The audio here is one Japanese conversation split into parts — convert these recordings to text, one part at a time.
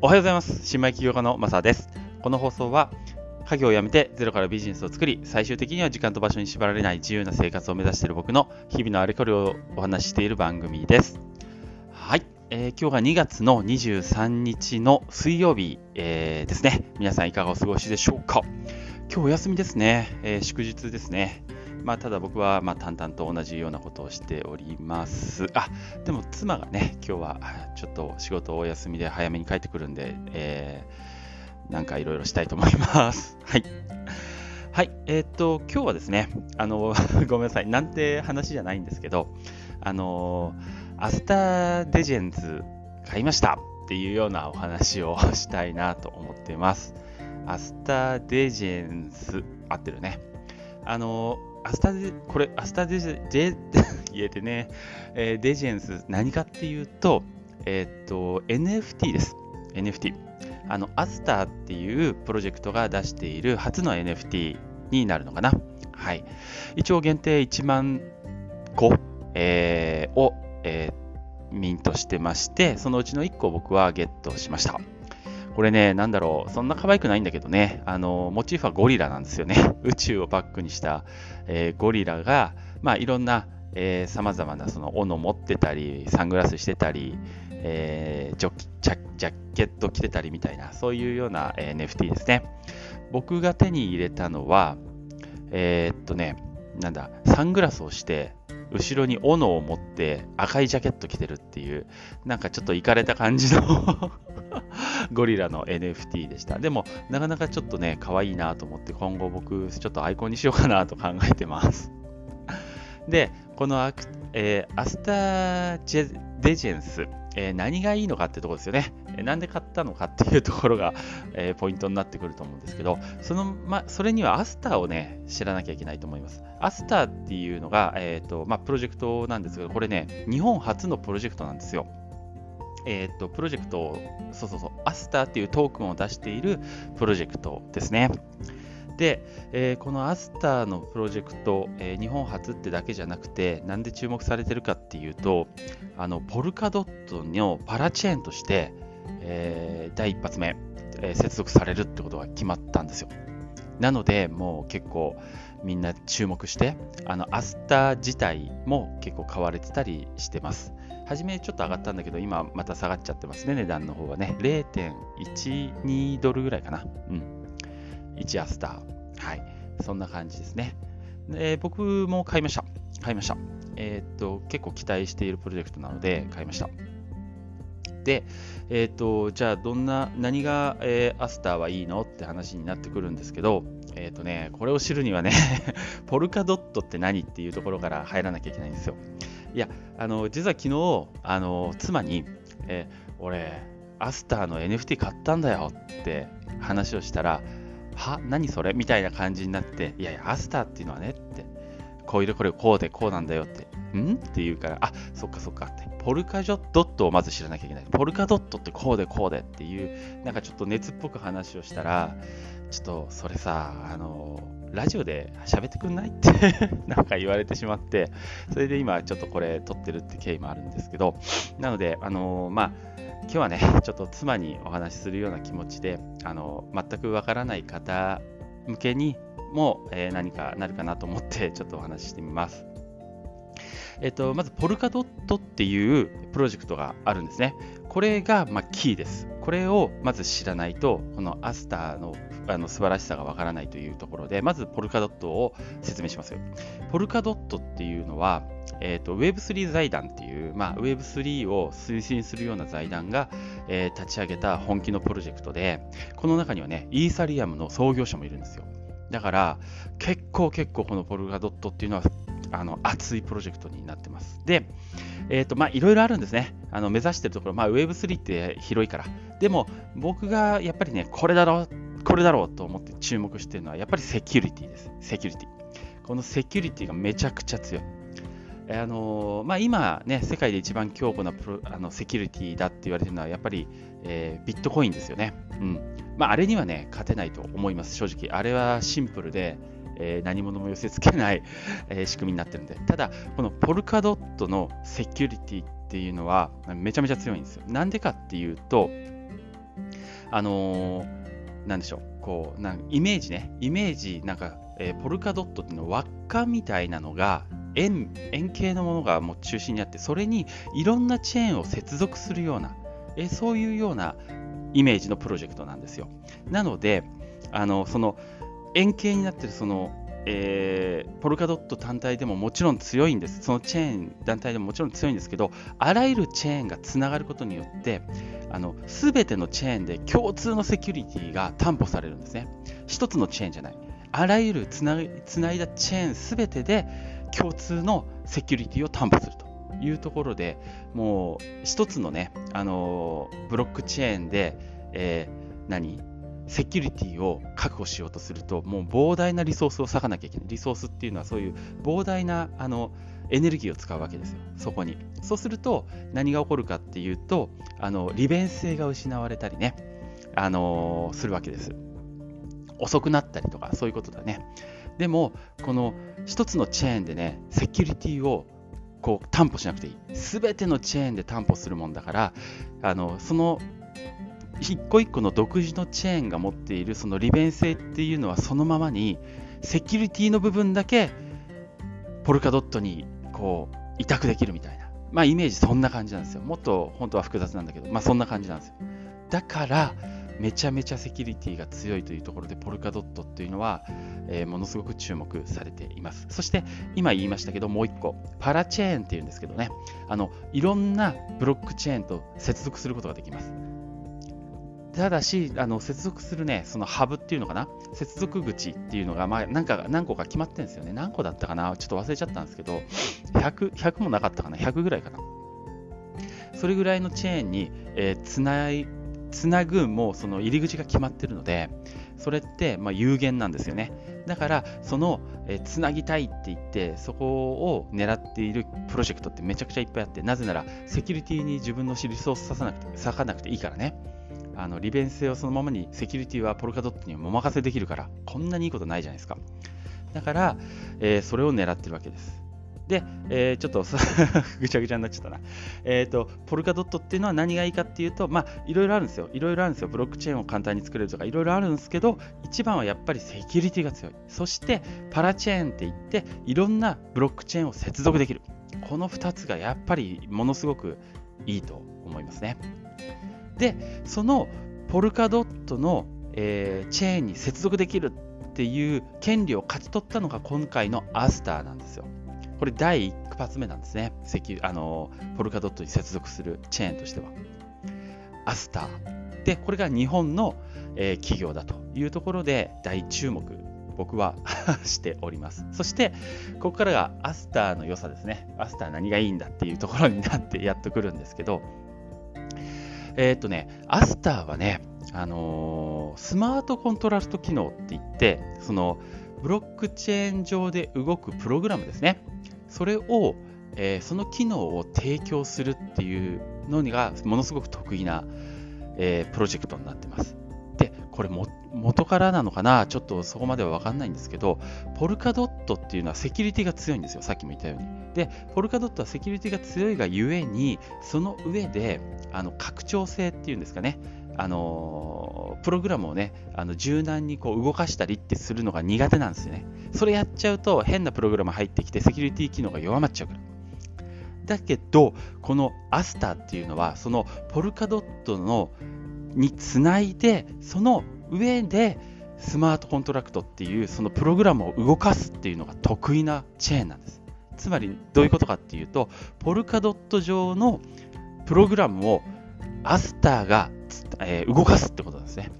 おはようございます。新米起業家のマサです。この放送は、家業を辞めてゼロからビジネスを作り、最終的には時間と場所に縛られない自由な生活を目指している僕の日々のあれこれをお話ししている番組です。はい。えー、今日が2月の23日の水曜日、えー、ですね。皆さんいかがお過ごしでしょうか今日お休みですね。えー、祝日ですね。まあ、ただ僕はま淡々と同じようなことをしております。あ、でも妻がね、今日はちょっと仕事お休みで早めに帰ってくるんで、えー、なんかいろいろしたいと思います。はい。はい、えー、っと、今日はですね、あの、ごめんなさい、なんて話じゃないんですけど、あの、アスターデジェンズ買いましたっていうようなお話をしたいなと思ってます。アスターデジェンズ、合ってるね。あの、アスタデ、これ、アスタデジェ、言えてね、えー、デジェンス、何かっていうと、えー、っと、NFT です。NFT。あの、アスターっていうプロジェクトが出している初の NFT になるのかな。はい。一応限定1万個、えー、を、えー、ミントしてまして、そのうちの1個僕はゲットしました。これね、なんだろう、そんな可愛くないんだけどね、あの、モチーフはゴリラなんですよね。宇宙をバックにした、えー、ゴリラが、まあ、いろんな、えー、様々なその斧持ってたり、サングラスしてたり、えー、ジョジャジャケット着てたりみたいな、そういうような、え、NFT ですね。僕が手に入れたのは、えー、っとね、なんだ、サングラスをして、後ろに斧を持って赤いジャケット着てるっていう、なんかちょっといかれた感じの ゴリラの NFT でした。でも、なかなかちょっとね、可愛いなと思って、今後僕、ちょっとアイコンにしようかなと考えてます。で、このア,、えー、アスタージェデジェンス、えー、何がいいのかってとこですよね。なんで買ったのかっていうところが、え、ポイントになってくると思うんですけど、その、ま、それにはアスターをね、知らなきゃいけないと思います。アスターっていうのが、えっ、と、ま、プロジェクトなんですけど、これね、日本初のプロジェクトなんですよ。えっ、ー、と、プロジェクトそうそうそう、アスターっていうトークンを出しているプロジェクトですね。で、えー、このアスターのプロジェクト、えー、日本初ってだけじゃなくて、なんで注目されてるかっていうと、あのポルカドットのパラチェーンとして、えー、第一発目、え接続されるってことが決まったんですよ。なので、もう結構みんな注目して、あのアスター自体も結構買われてたりしてます。初めちょっと上がったんだけど、今また下がっちゃってますね、値段の方はね。0.12ドルぐらいかな。うん。1アスター。はい。そんな感じですね。で僕も買いました。買いました。えー、っと、結構期待しているプロジェクトなので買いました。で、えー、っと、じゃあどんな、何が、えー、アスターはいいのって話になってくるんですけど、えっとね、これを知るにはね ポルカドットって何っていうところから入らなきゃいけないんですよ。いや、あの、実は昨日、あの、妻に、えー、俺、アスターの NFT 買ったんだよって話をしたら、は何それ？みたいな感じになって、いやいや、アスターっていうのはねって、こういうこれこうでこうなんだよって、ん？って言うから、あ、そっかそっかって、ポルカジョドットをまず知らなきゃいけない。ポルカドットってこうでこうでっていう、なんかちょっと熱っぽく話をしたら、ちょっとそれさ、あの、ラジオで喋ってくんない？って なんか言われてしまって、それで今ちょっとこれ撮ってるって経緯もあるんですけど、なので、あのまあ、今日はね、ちょっと妻にお話しするような気持ちで、あの全くわからない方向けにも、えー、何かなるかなと思って、ちょっとお話ししてみます。えっと、まず、ポルカドットっていうプロジェクトがあるんですね。これが、まあ、キーです。これをまず知らないと、このアスターのあの素晴らしさがわからないというところで、まずポルカドットを説明しますよ。ポルカドットっていうのは、えーと、Web3 財団っていう、まあ、Web3 を推進するような財団が、えー、立ち上げた本気のプロジェクトで、この中にはね、イーサリアムの創業者もいるんですよ。だから、結構結構このポルカドットっていうのはあの熱いプロジェクトになってます。で、え、ー、と、まあ、いろいろあるんですね。あの目指してるところ、まあ、Web3 って広いから。でも、僕がやっぱりね、これだろう、これだろうと思って注目してるのは、やっぱりセキュリティです。セキュリティ。このセキュリティがめちゃくちゃ強い。あのまあ、今、ね、世界で一番強固なプロあのセキュリティだって言われてるのは、やっぱり、えー、ビットコインですよね。うんまあ、あれにはね、勝てないと思います、正直。あれはシンプルで、えー、何者も寄せ付けない、え、仕組みになってるんで。ただ、このポルカドットのセキュリティっていうのはめちゃめちゃ強いんですよ。なんでかっていうと、あのーなんでしょう、こう、なんイメージね、イメージ、なんか、えーポルカドットっていうのは輪っかみたいなのが、円、円形のものがもう中心にあって、それにいろんなチェーンを接続するような、えそういうようなイメージのプロジェクトなんですよ。なので、あの、その、円形になってるその、えーポルカドット単体でももちろん強いんです。そのチェーン団体でももちろん強いんですけど、あらゆるチェーンがつながることによって、あの全てのチェーンで共通のセキュリティが担保されるんですね。一つのチェーンじゃない。あらゆるつないだチェーン全てで共通のセキュリティを担保するというところでもう一つのね、あのブロックチェーンで、えー何？セキュリティを確保しようとするともう膨大なリソースを割かなきゃいけない。リソースっていうのはそういう膨大なあのエネルギーを使うわけですよ。そこに。そうすると何が起こるかっていうとあの利便性が失われたりね、あのするわけです。遅くなったりとかそういうことだね。でもこの一つのチェーンでねセキュリティをこう担保しなくていい。全てのチェーンで担保するもんだからあのその一個一個の独自のチェーンが持っているその利便性っていうのはそのままにセキュリティの部分だけポルカドットにこう委託できるみたいな。まあイメージそんな感じなんですよ。もっと本当は複雑なんだけどまあそんな感じなんですよ。だからめちゃめちゃセキュリティが強いというところでポルカドットっていうのは、えーものすごく注目されています。そして今言いましたけどもう一個パラチェーンっていうんですけどね。あのいろんなブロックチェーンと接続することができます。ただし、あの接続するね、そのハブっていうのかな、接続口っていうのが、まあ、なんか何個か決まってるんですよね。何個だったかな、ちょっと忘れちゃったんですけど、100, 100もなかったかな、100ぐらいかな。それぐらいのチェーンに、えーつないつなぐもうその入り口が決まってるので、それってま有限なんですよね。だから、その、えーつなぎたいって言って、そこを狙っているプロジェクトってめちゃくちゃいっぱいあって、なぜなら、セキュリティに自分のリソース割さなくて割かなくていいからね。あの利便性をそのままにセキュリティはポルカドットにお任せできるからこんなにいいことないじゃないですかだから、えーそれを狙ってるわけですで、えーちょっと ぐちゃぐちゃになっちゃったな。えっ、と、ポルカドットっていうのは何がいいかっていうと、まあ、いろいろあるんですよ。いろいろあるんですよ。ブロックチェーンを簡単に作れるとか、いろいろあるんですけど、一番はやっぱりセキュリティが強い。そして、パラチェーンって言って、いろんなブロックチェーンを接続できる。この2つがやっぱりものすごくいいと思いますね。で、そのポルカドットの、えーチェーンに接続できるっていう権利を勝ち取ったのが今回のアスターなんですよ。これ第一発目なんですね。石油あのポルカドットに接続するチェーンとしては。アスター。で、これが日本の、えー企業だというところで大注目、僕は しております。そして、ここからがアスターの良さですね。アスター何がいいんだっていうところになってやっとくるんですけど、えーっとね、アスターはね、あのースマートコントラスト機能って言って、そのブロックチェーン上で動くプログラムですね。それを、えーその機能を提供するっていうのがものすごく得意な、えープロジェクトになってます。これも元からなのかな？ちょっとそこまでは分かんないんですけど、ポルカドットっていうのはセキュリティが強いんですよ。さっきも言ったように。で、ポルカドットはセキュリティが強いがゆえに、その上で、あの拡張性っていうんですかね、あのプログラムをね、あの柔軟にこう動かしたりってするのが苦手なんですよね。それやっちゃうと変なプログラム入ってきてセキュリティ機能が弱まっちゃうから。だけど、このアスターっていうのは、そのポルカドットのにつないで、その上でスマートコントラクトっていうそのプログラムを動かすっていうのが得意なチェーンなんです。つまりどういうことかっていうと、ポルカドット上のプログラムをアスターが、えー動かすってことなんですね。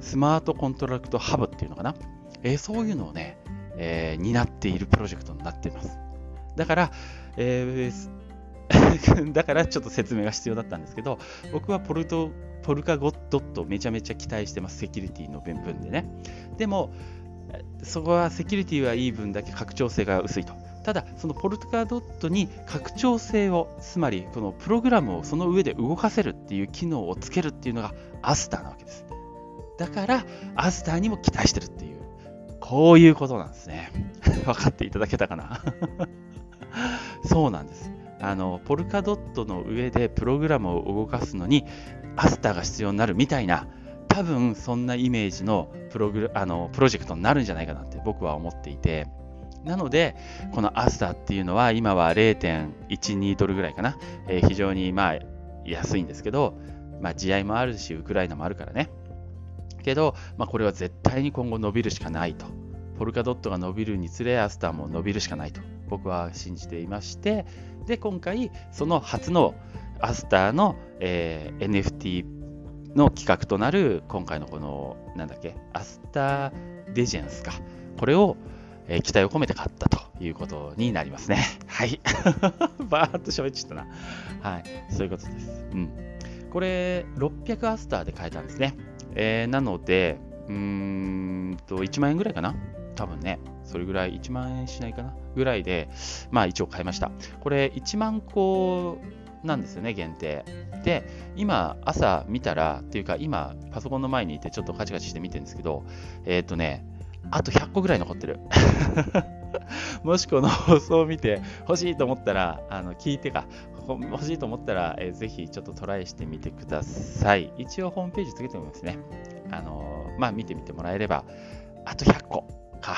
スマートコントラクトハブっていうのかな。えーそういうのをね、えー担っているプロジェクトになっています。だから、えー だからちょっと説明が必要だったんですけど、僕はポルトポルカゴッドットめちゃめちゃ期待してます、セキュリティの部分でね。でも、そこはセキュリティはいい分だけ拡張性が薄いと。ただ、そのポルカドットに拡張性を、つまりこのプログラムをその上で動かせるっていう機能をつけるっていうのがアスターなわけです。だから、アスターにも期待してるっていう、こういうことなんですね。分かっていただけたかな？そうなんです。あの、ポルカドットの上でプログラムを動かすのに、アスターが必要になるみたいな、多分そんなイメージのプログあのプロジェクトになるんじゃないかなって僕は思っていて、なので、このアスターっていうのは今は0.12ドルぐらいかな、えー、非常にまあ安いんですけど、まあ、地合もあるし、ウクライナもあるからね。けど、まあ、これは絶対に今後伸びるしかないと。ポルカドットが伸びるにつれ、アスターも伸びるしかないと僕は信じていまして、で、今回、その初のアスターの、えー、NFT の企画となる、今回のこの、なんだっけ、アスターデジェンスか。これを、えー、期待を込めて買ったということになりますね。はい。バーっと喋っちゃったな。はい。そういうことです。うん。これ、600アスターで買えたんですね。えー、なので、うーんと、1万円ぐらいかな？多分ね。それぐらい、1万円しないかなぐらいで、まあ一応買いました。これ、1万個なんですよね、限定。で、今、朝見たら、っていうか、今、パソコンの前にいて、ちょっとカチカチして見てるんですけど、えっ、ー、とね、あと100個ぐらい残ってる。もしこの放送を見て欲しいと思ったら、あの聞いてか、欲しいと思ったら、えー、ぜひちょっとトライしてみてください。一応ホームページつけておきますね。あのー、まあ見てみてもらえれば、あと100個か。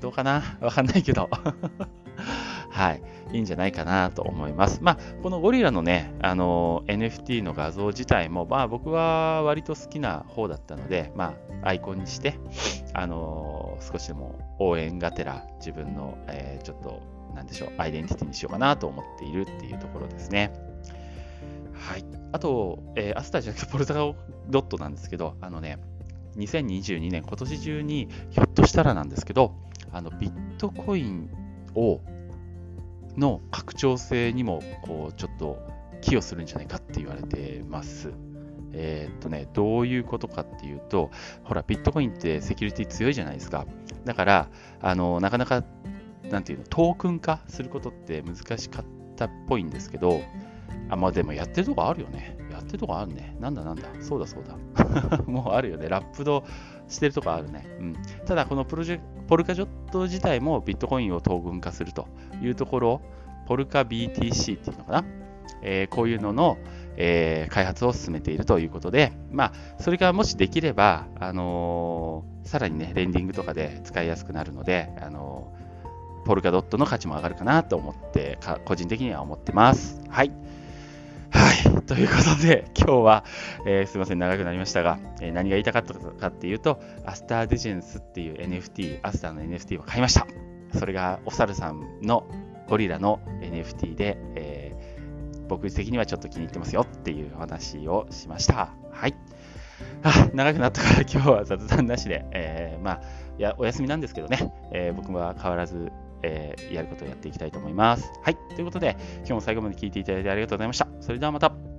どうかな？わかんないけど。はい。いいんじゃないかなと思います。まあ、このゴリラのね、あの NFT の画像自体も、まあ僕は割と好きな方だったので、まあアイコンにして、あの少しでも応援がてら自分の、えー、ちょっと、なんでしょう、アイデンティティにしようかなと思っているっていうところですね。はい。あと、えー、アスターじゃなくてポルタガドットなんですけど、あのね、2022年、今年中にひょっとしたらなんですけど、あのビットコインをの拡張性にもこうちょっと寄与するんじゃないかって言われてます。えー、っとね、どういうことかっていうと、ほら、ビットコインってセキュリティ強いじゃないですか。だから、あのなかなか、なんていうの、トークン化することって難しかったっぽいんですけど、あ、まあでもやってるとこあるよね。ってるとこあるね。なんだなんだ。そうだそうだ。もうあるよね。ラップドしてるとこあるね。うん。ただ、このプロジェポルカジョット自体もビットコインを等分化するというところ、ポルカ BTC っていうのかな。えー、こういうのの、えー、開発を進めているということで、まあ、それがもしできれば、あのー、さらにね、レンディングとかで使いやすくなるので、あのポルカドットの価値も上がるかなと思って、個人的には思ってます。はい。はい。ということで、今日は、えー、すいません、長くなりましたが、えー、何が言いたかったかっていうと、アスターデジェンスっていう NFT、アスターの NFT を買いました。それがお猿さんのゴリラの NFT で、えー、僕的にはちょっと気に入ってますよっていう話をしました。はい。あ長くなったから今日は雑談なしで、えー、まあ、いや、お休みなんですけどね、えー、僕は変わらずえー、やることをやっていきたいと思います。はい。ということで、今日も最後まで聞いていただいてありがとうございました。それではまた。